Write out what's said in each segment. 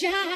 shine.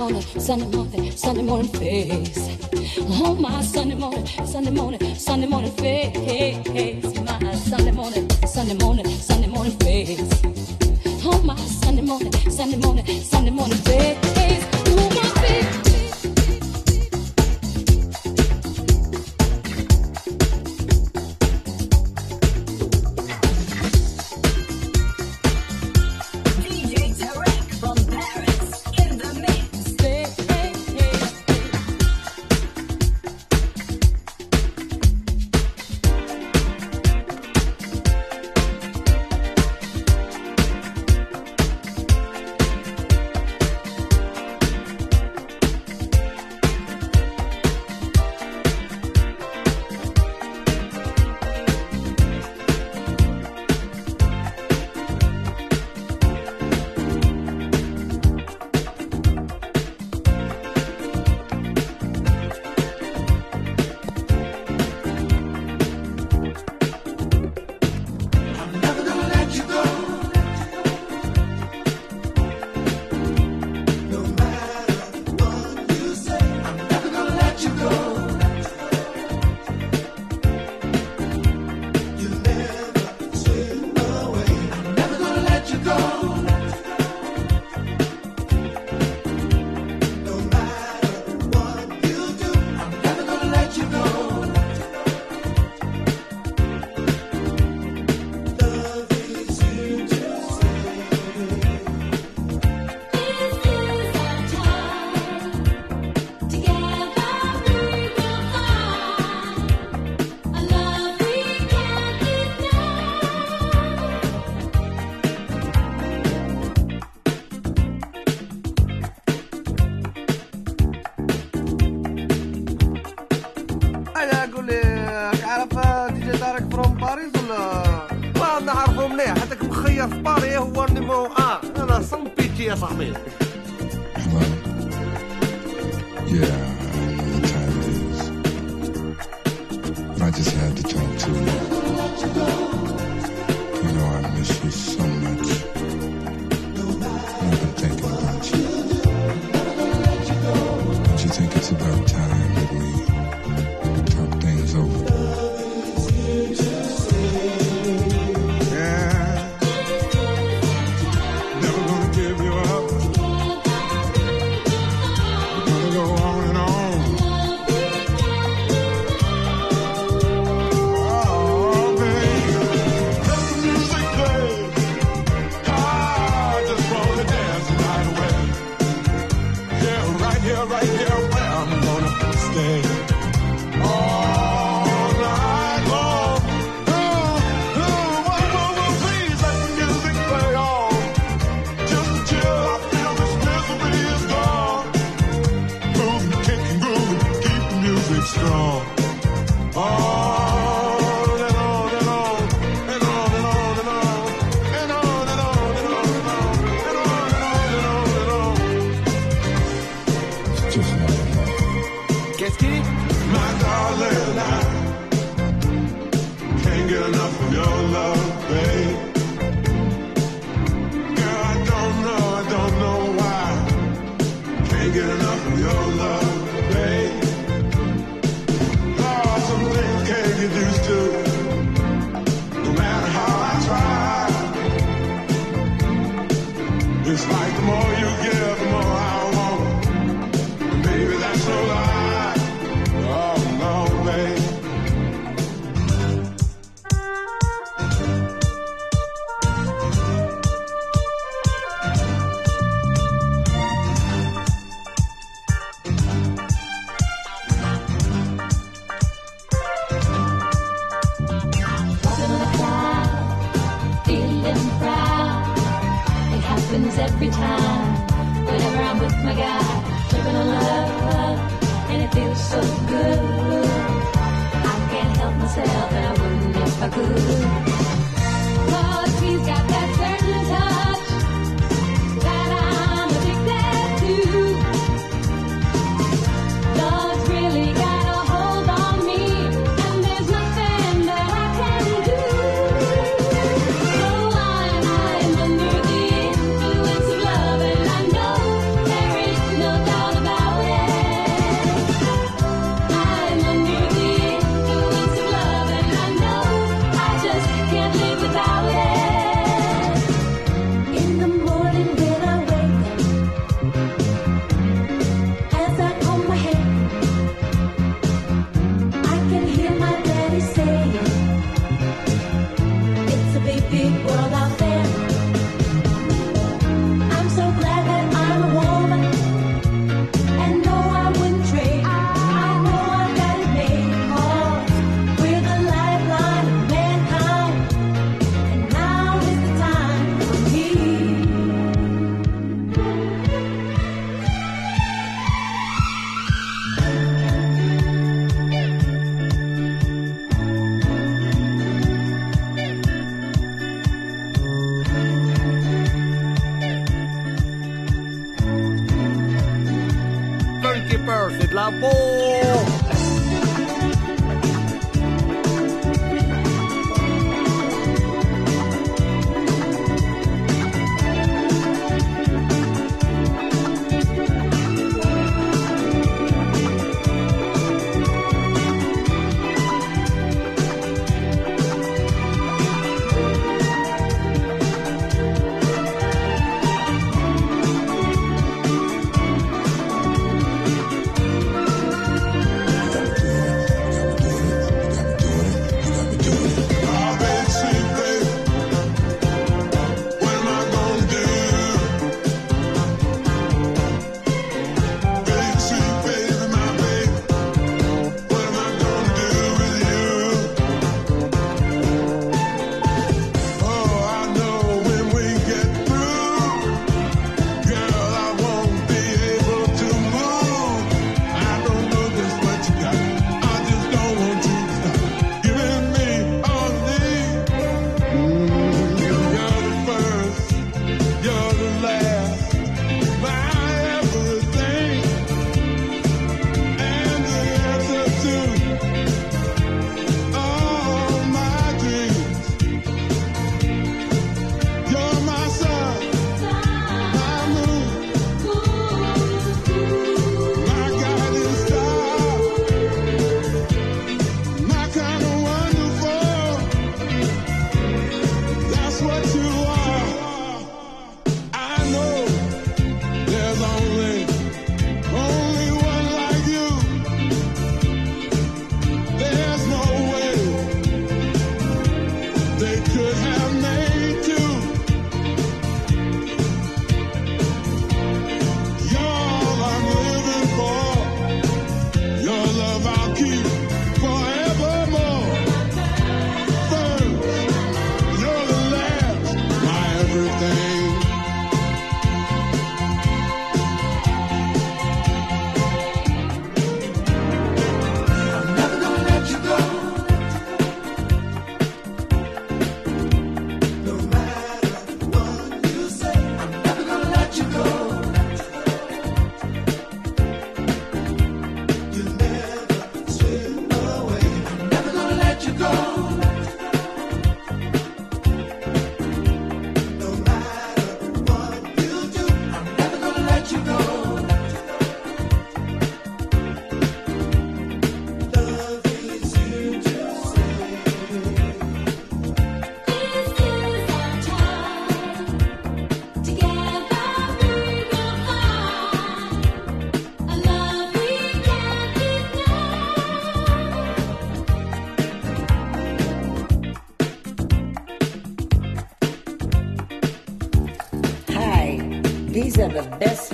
morning, Sunday morning, Sunday morning face. Oh my Sunday morning, Sunday morning, Sunday morning face. My Sunday morning, Sunday morning, Sunday morning face. Oh my Sunday morning, Sunday morning, Sunday morning face. Oh my face. Piti a same. Yeah,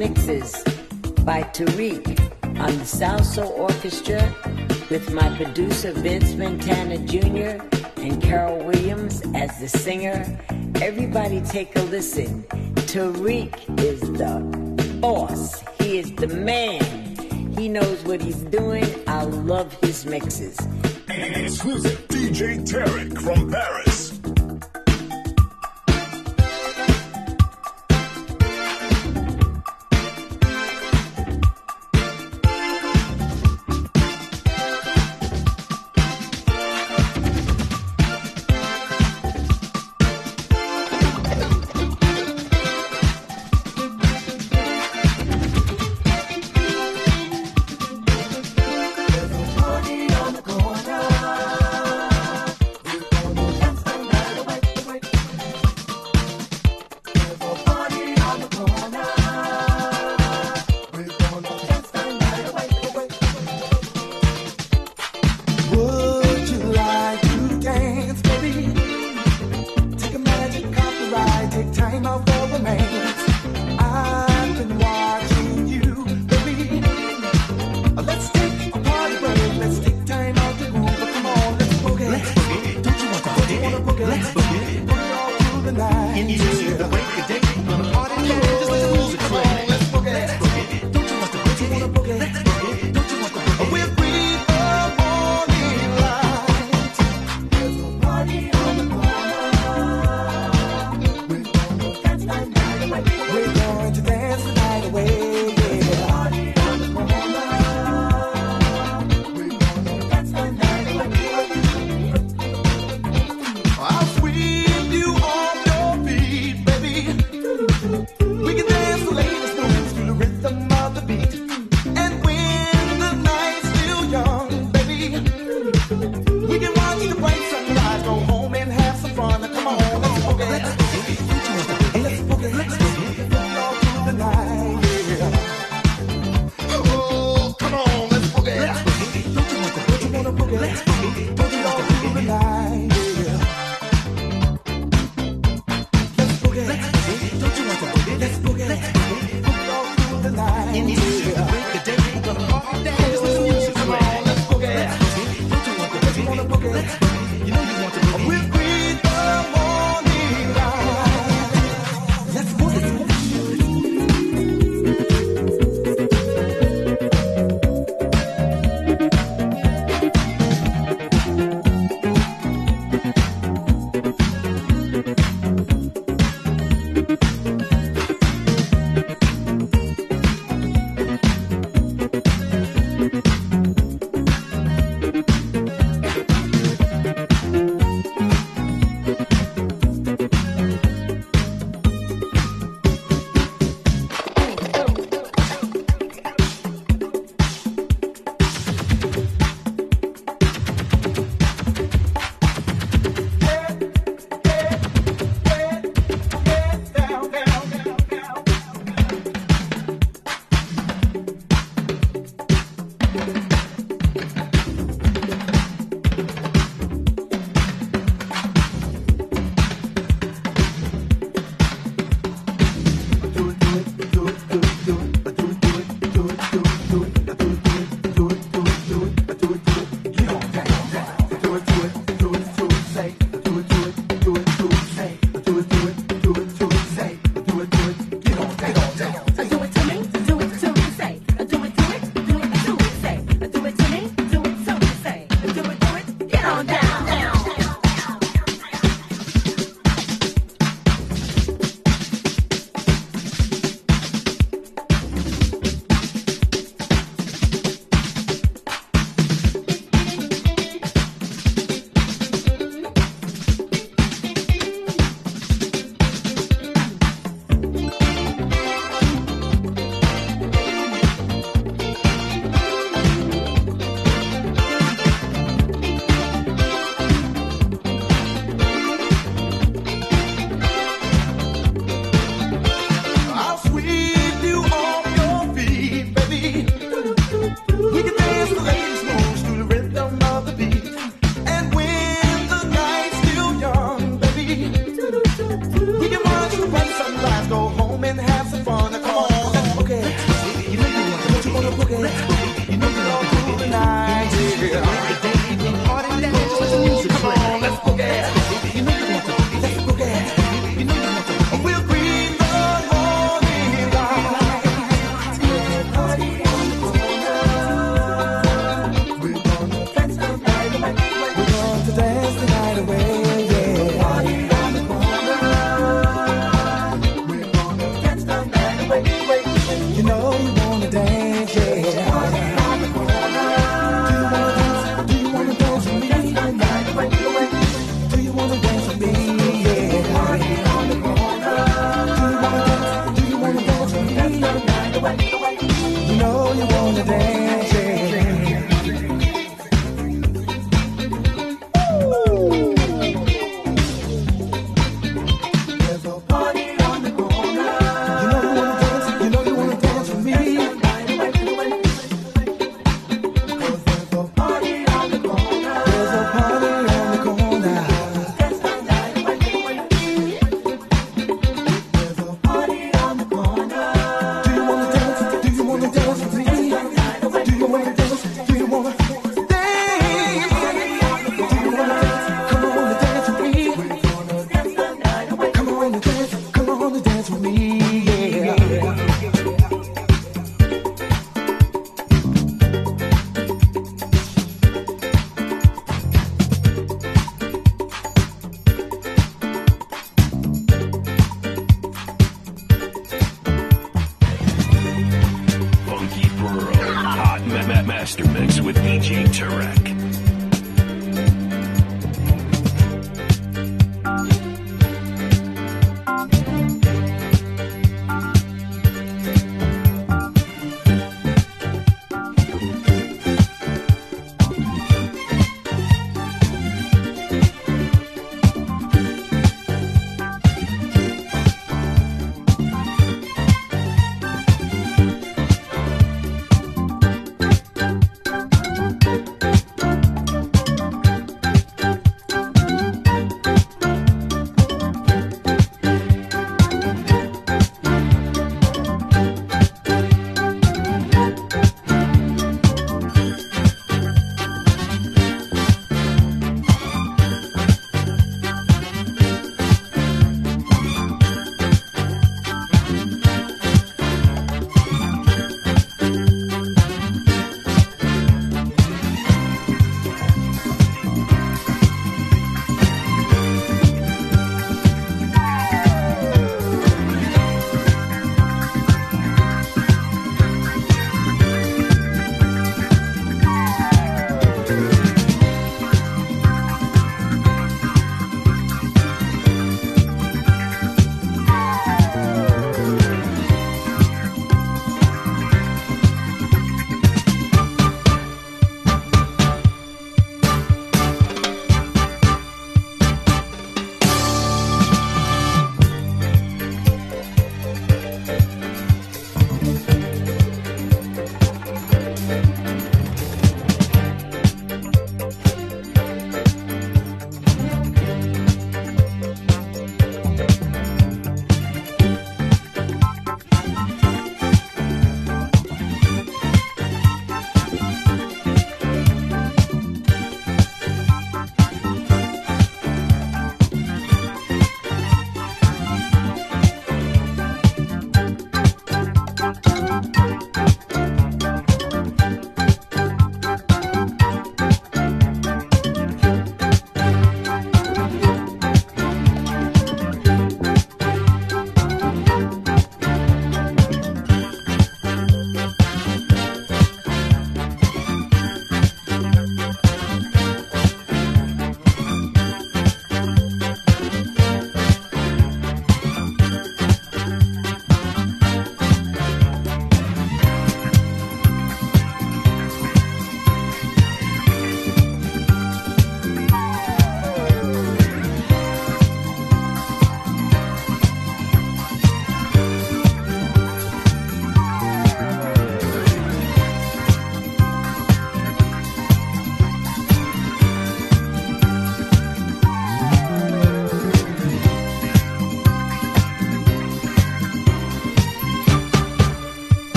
mixes by Tarek on the Salsoul Orchestra with my producer Vince Montana Jr. and Carol Williams as the singer. Everybody take a listen. Tarek is the boss. He is the man. He knows what he's doing. I love his mixes. Exclusive DJ Tarek from Paris.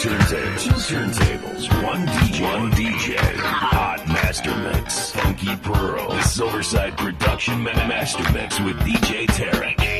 turntables, two turntables, one DJ, one DJ, hot master mix, funky pearl, Silverside production master mix with DJ Tarek.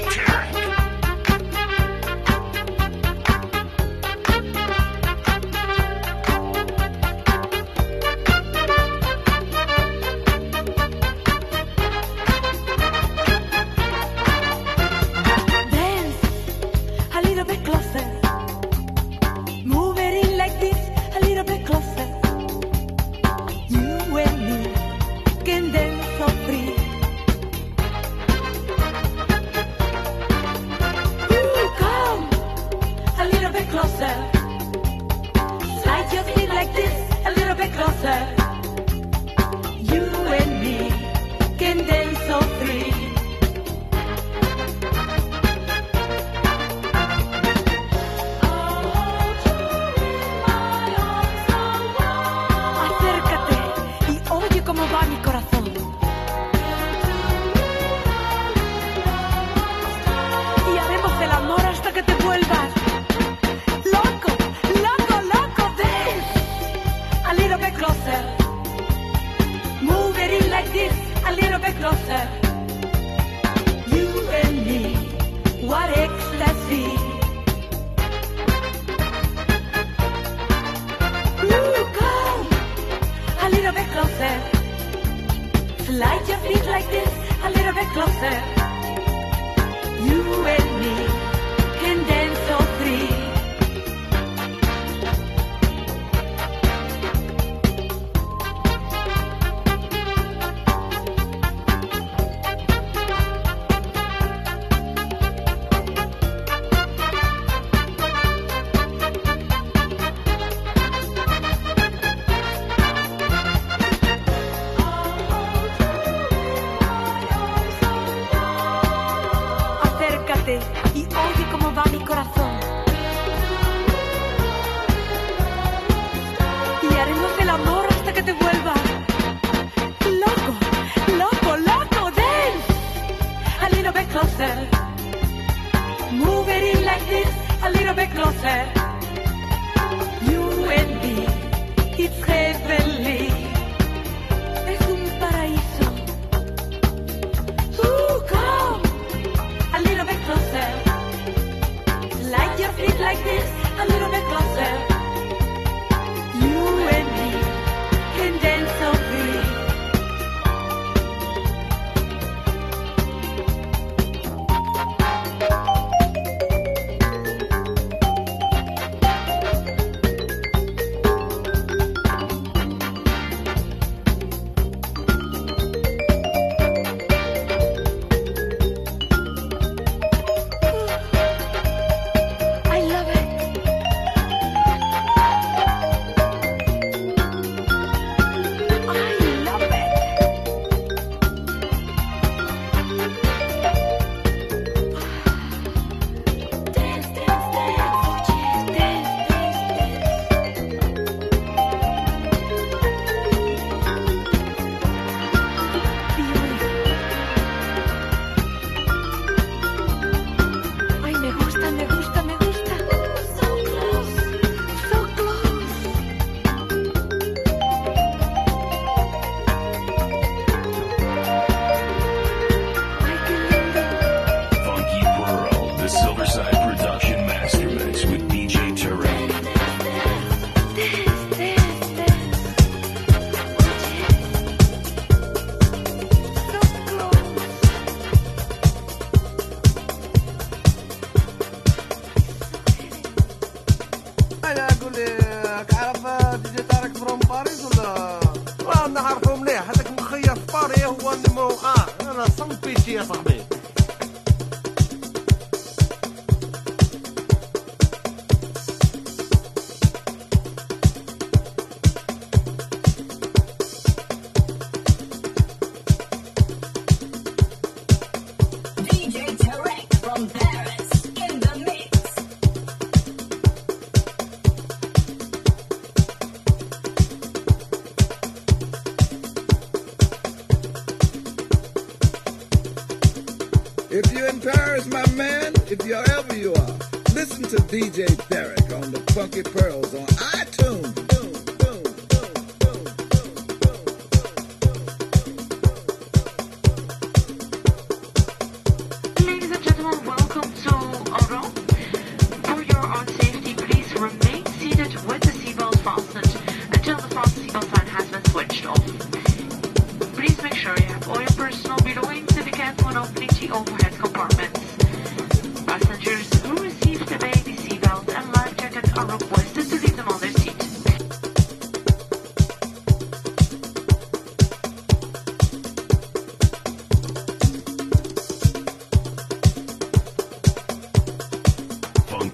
funky purr.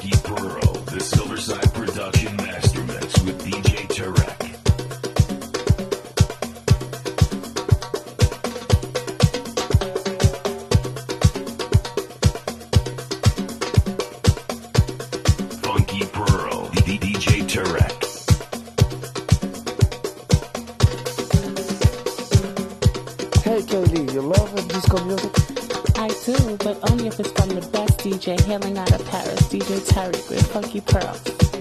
keep DJ hailing out of Paris, DJ Tarek with Funky Pearl.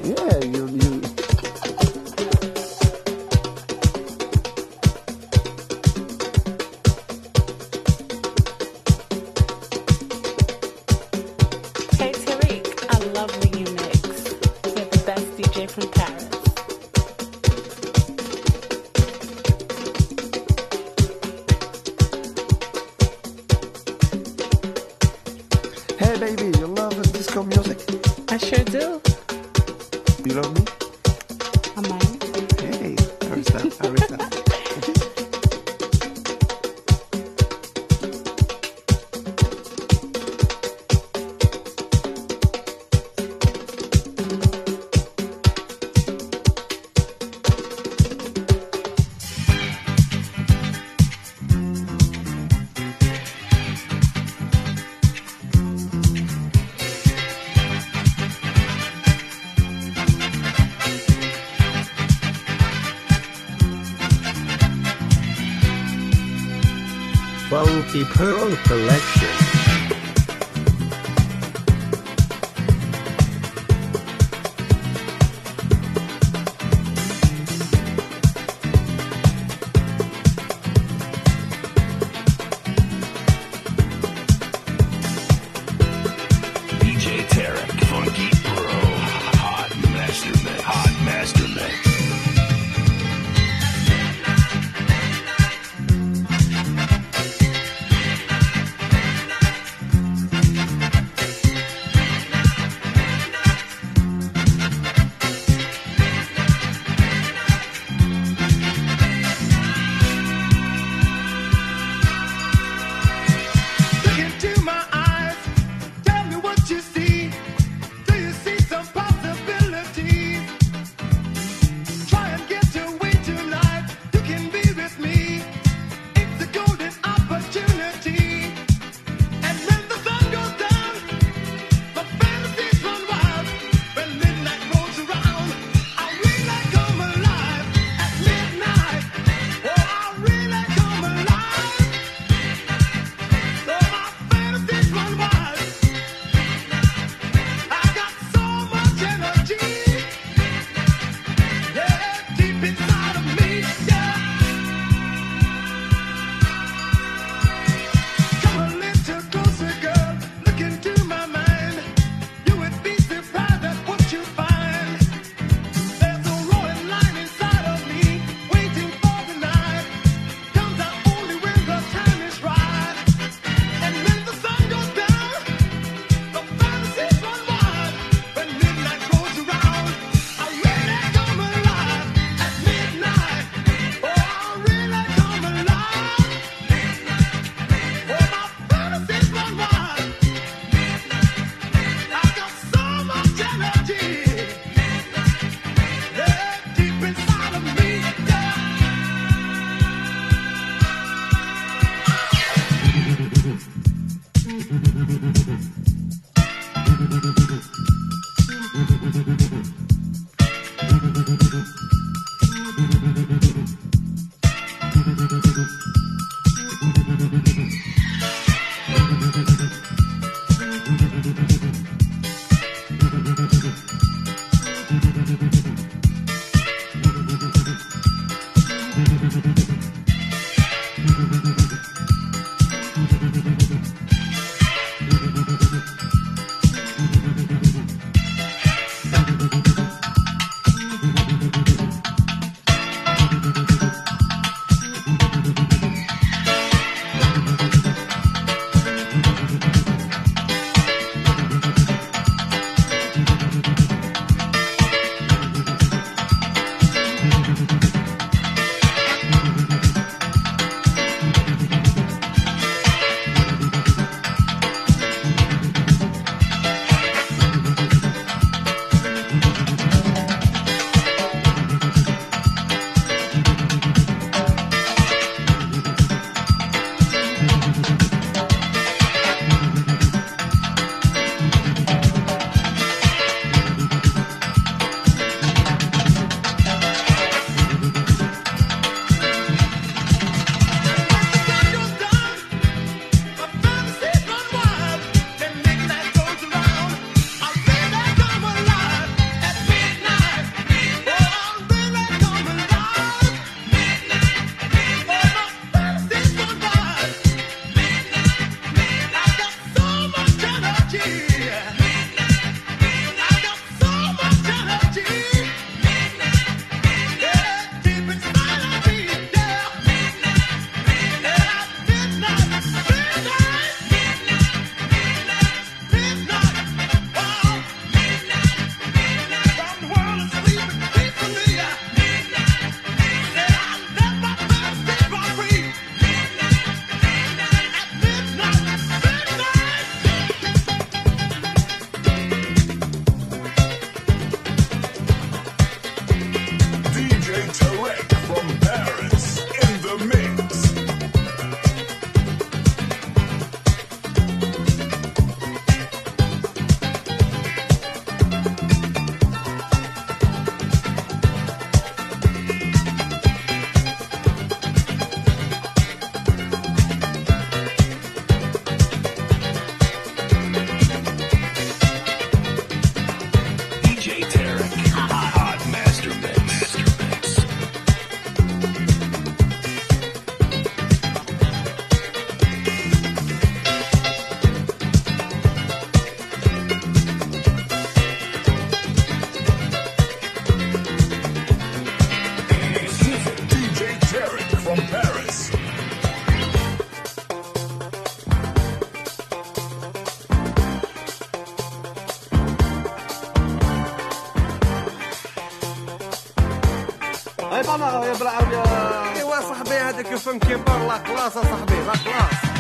فم كبار لا كلاس اصاحبي لا كلاس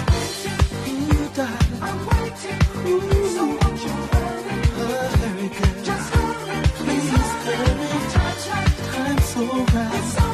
Just hurry, please hurry, touch I'm so right.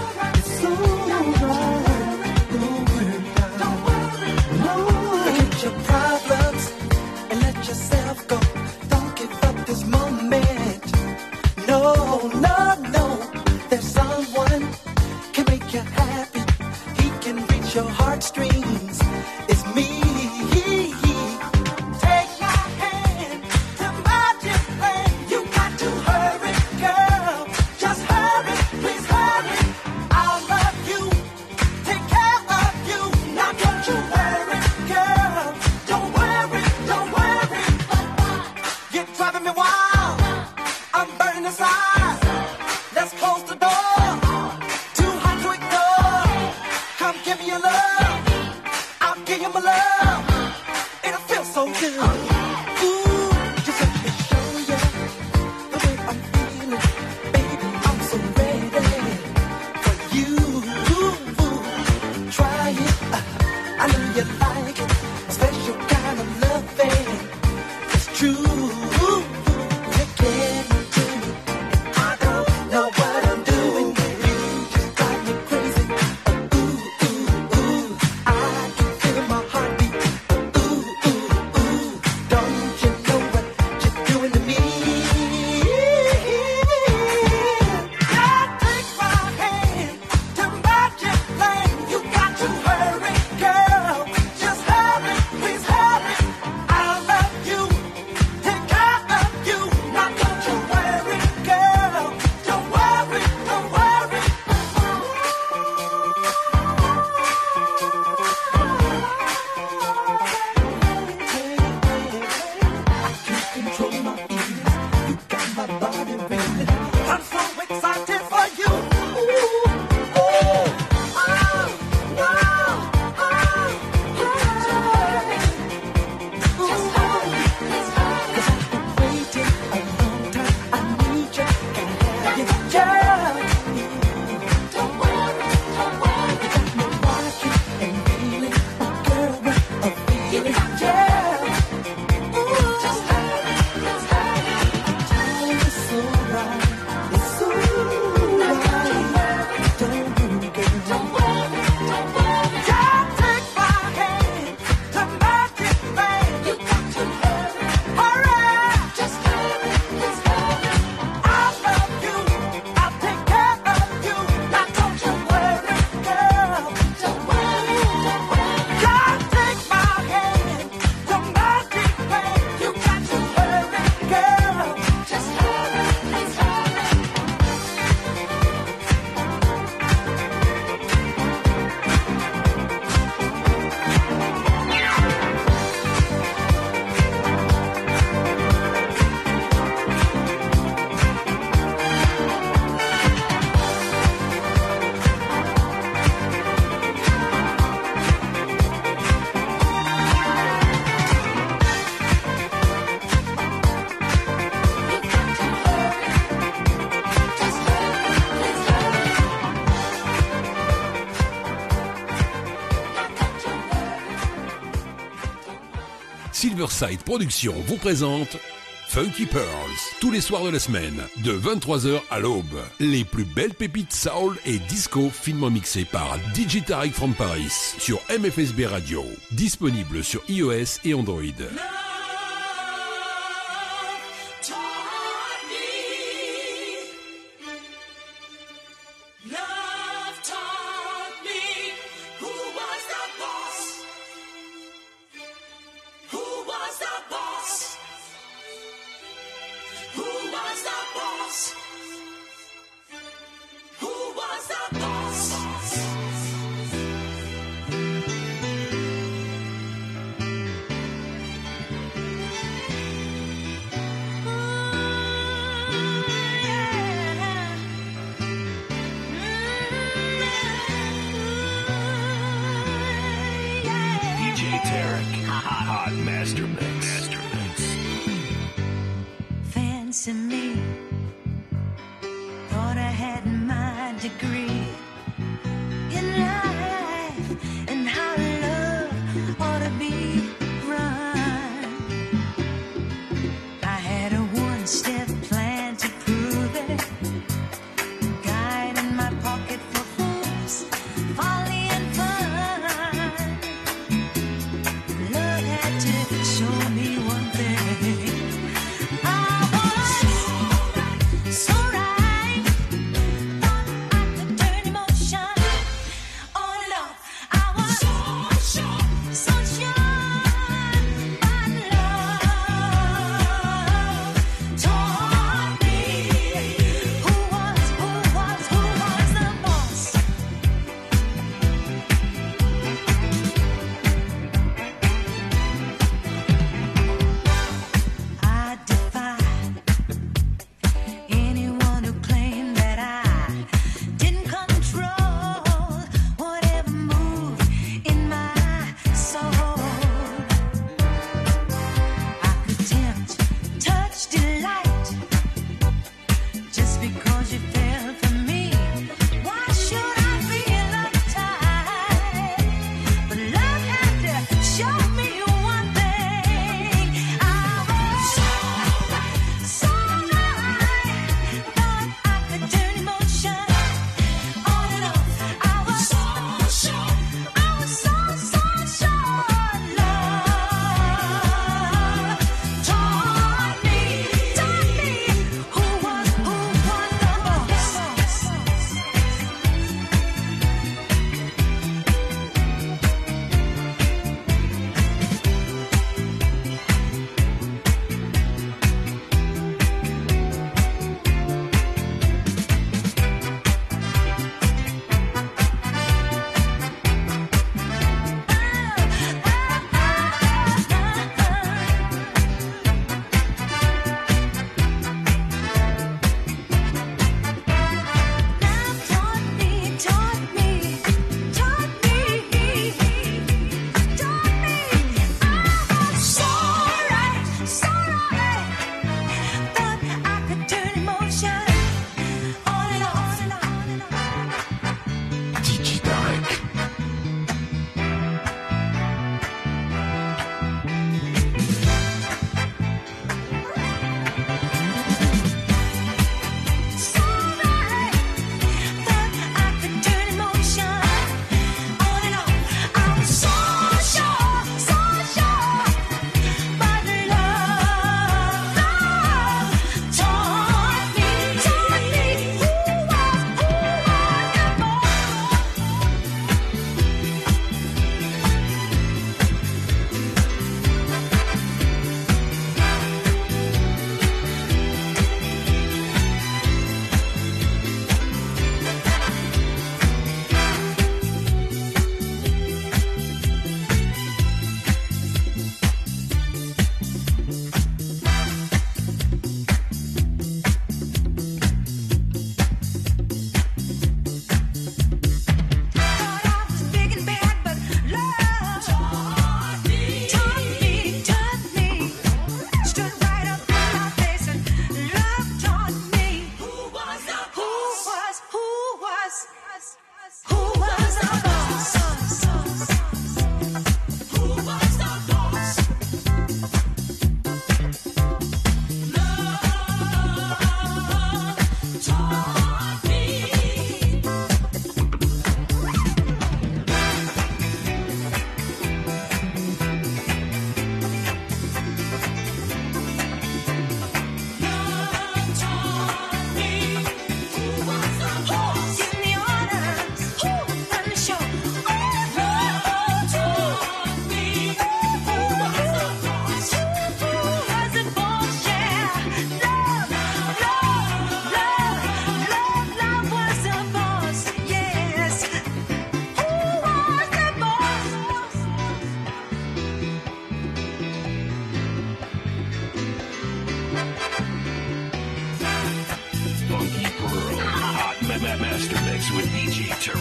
Oxide Productions vous présente Funky Pearls, tous les soirs de la semaine, de 23h à l'aube. Les plus belles pépites soul et disco finement mixées par DJ Tarek from Paris sur MFSB Radio. Disponible sur iOS et Android.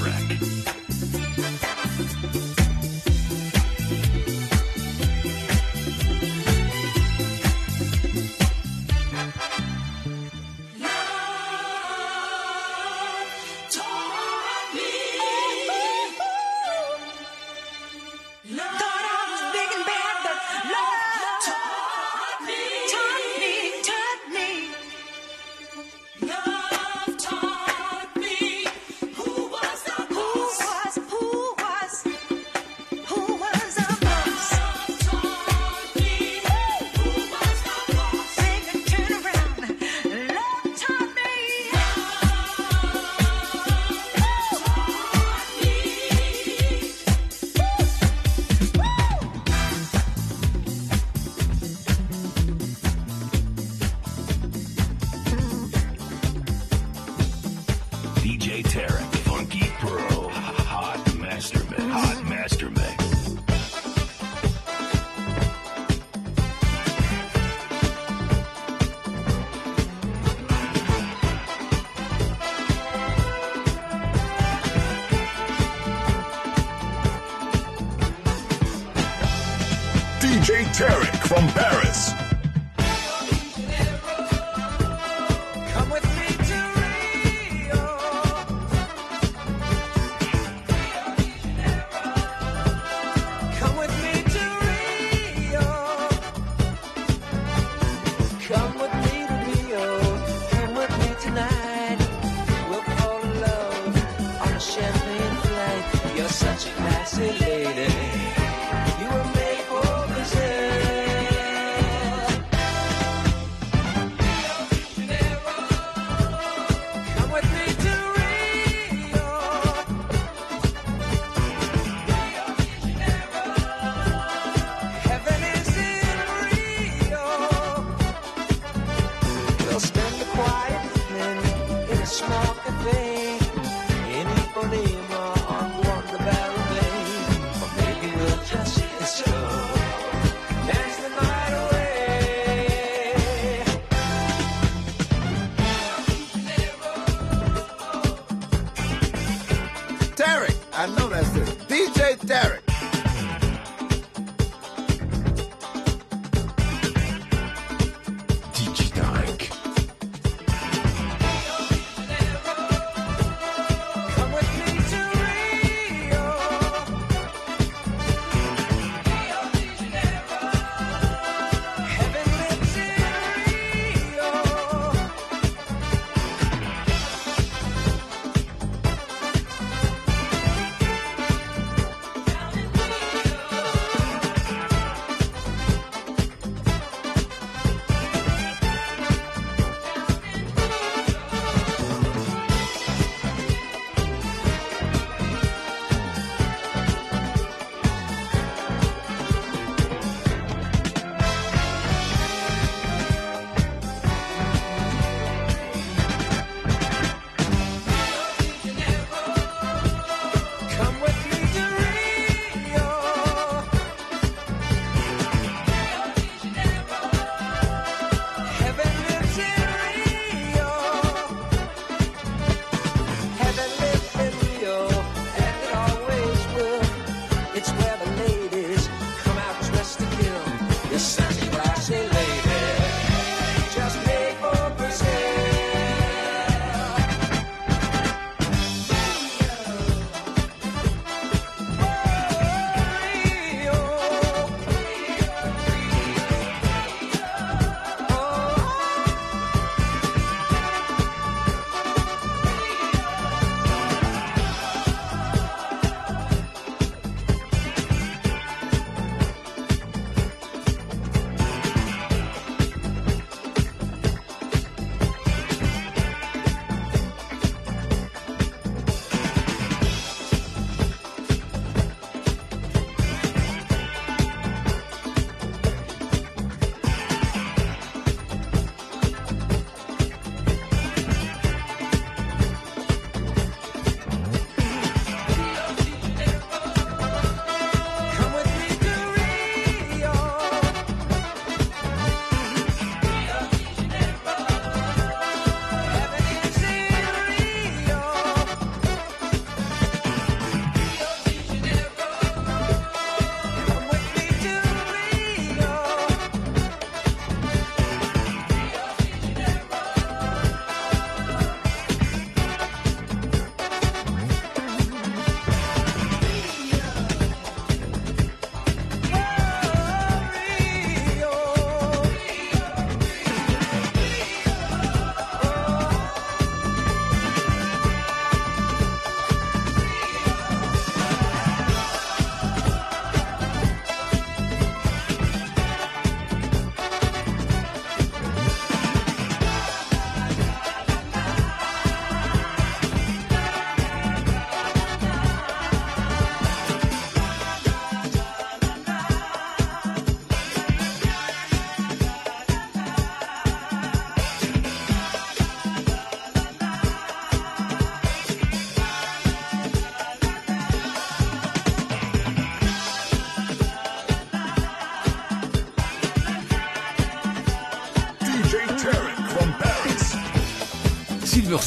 DJ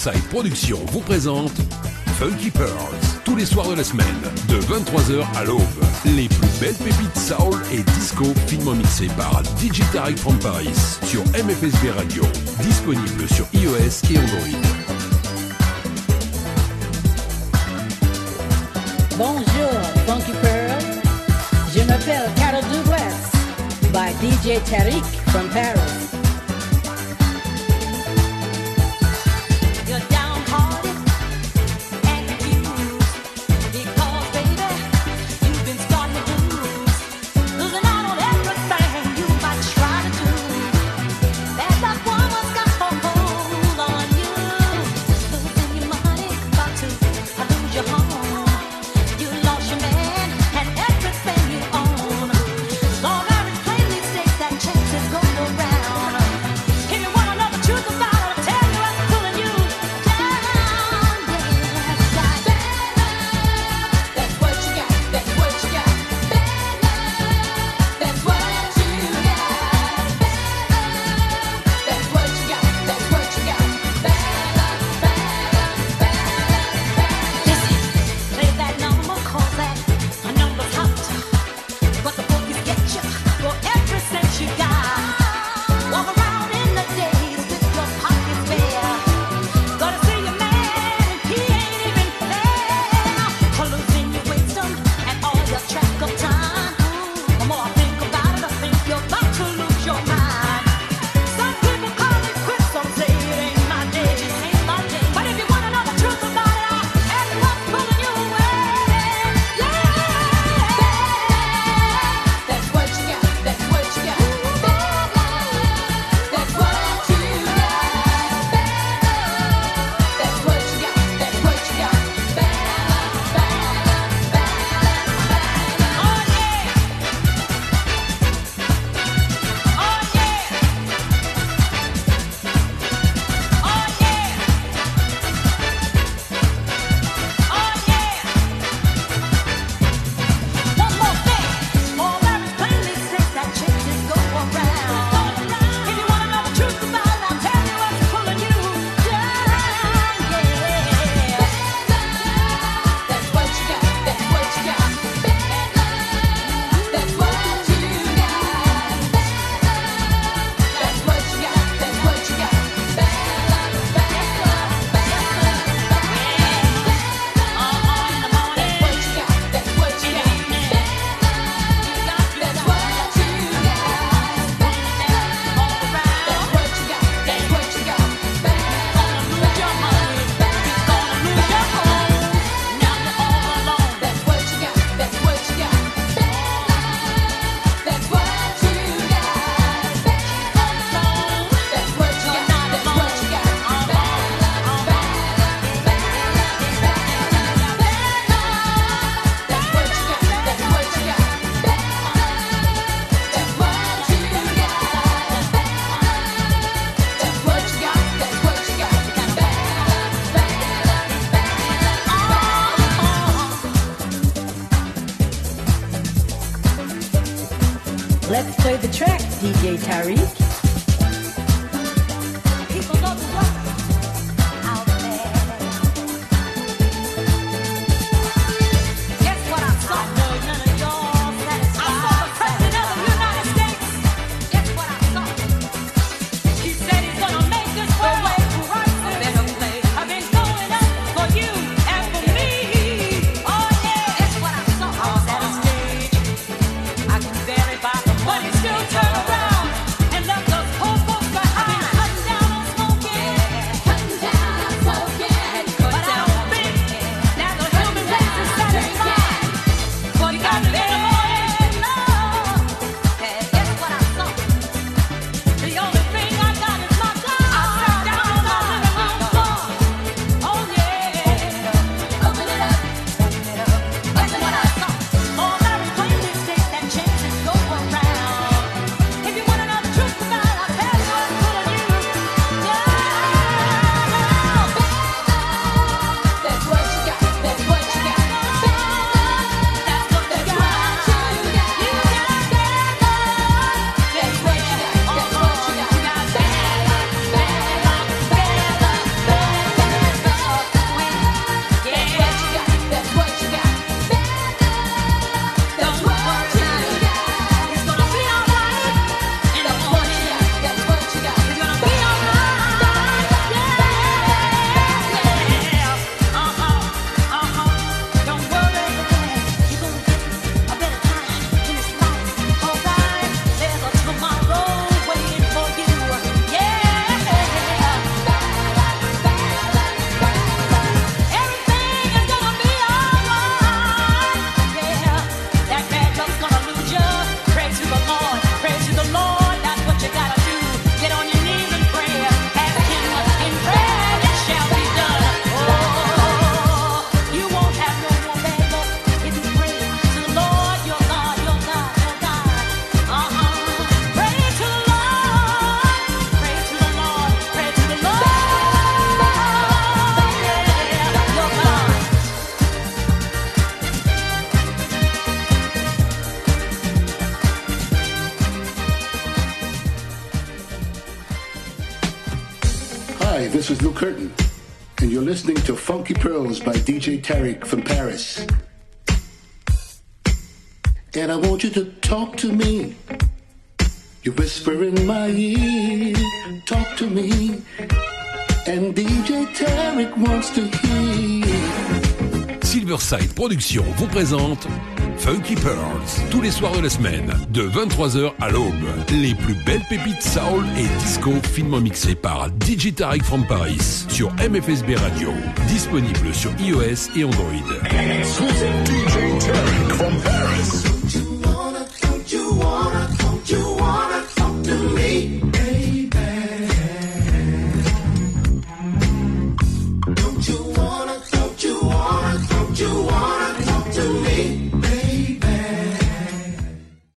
Southside Productions vous présente Funky Pearls, tous les soirs de la semaine, de 23h à l'aube. Les plus belles pépites soul et disco finement mixées par DJ Tarek from Paris sur MFSB Radio, disponible sur iOS et Android. Bonjour, Funky Pearls. Je m'appelle Carol Douglas, by DJ Tariq from Paris. Tarek. Funky Pearls by DJ Tarek from Paris. And I want you to talk to me. You whisper in my ear, talk to me. And DJ Tarek wants to hear. Silverside Productions vous présente Funky Pearls, tous les soirs de la semaine, de 23h à l'aube. Les plus belles pépites soul et disco finement mixées par DJ from Paris sur MFSB Radio. Disponible sur iOS et Android.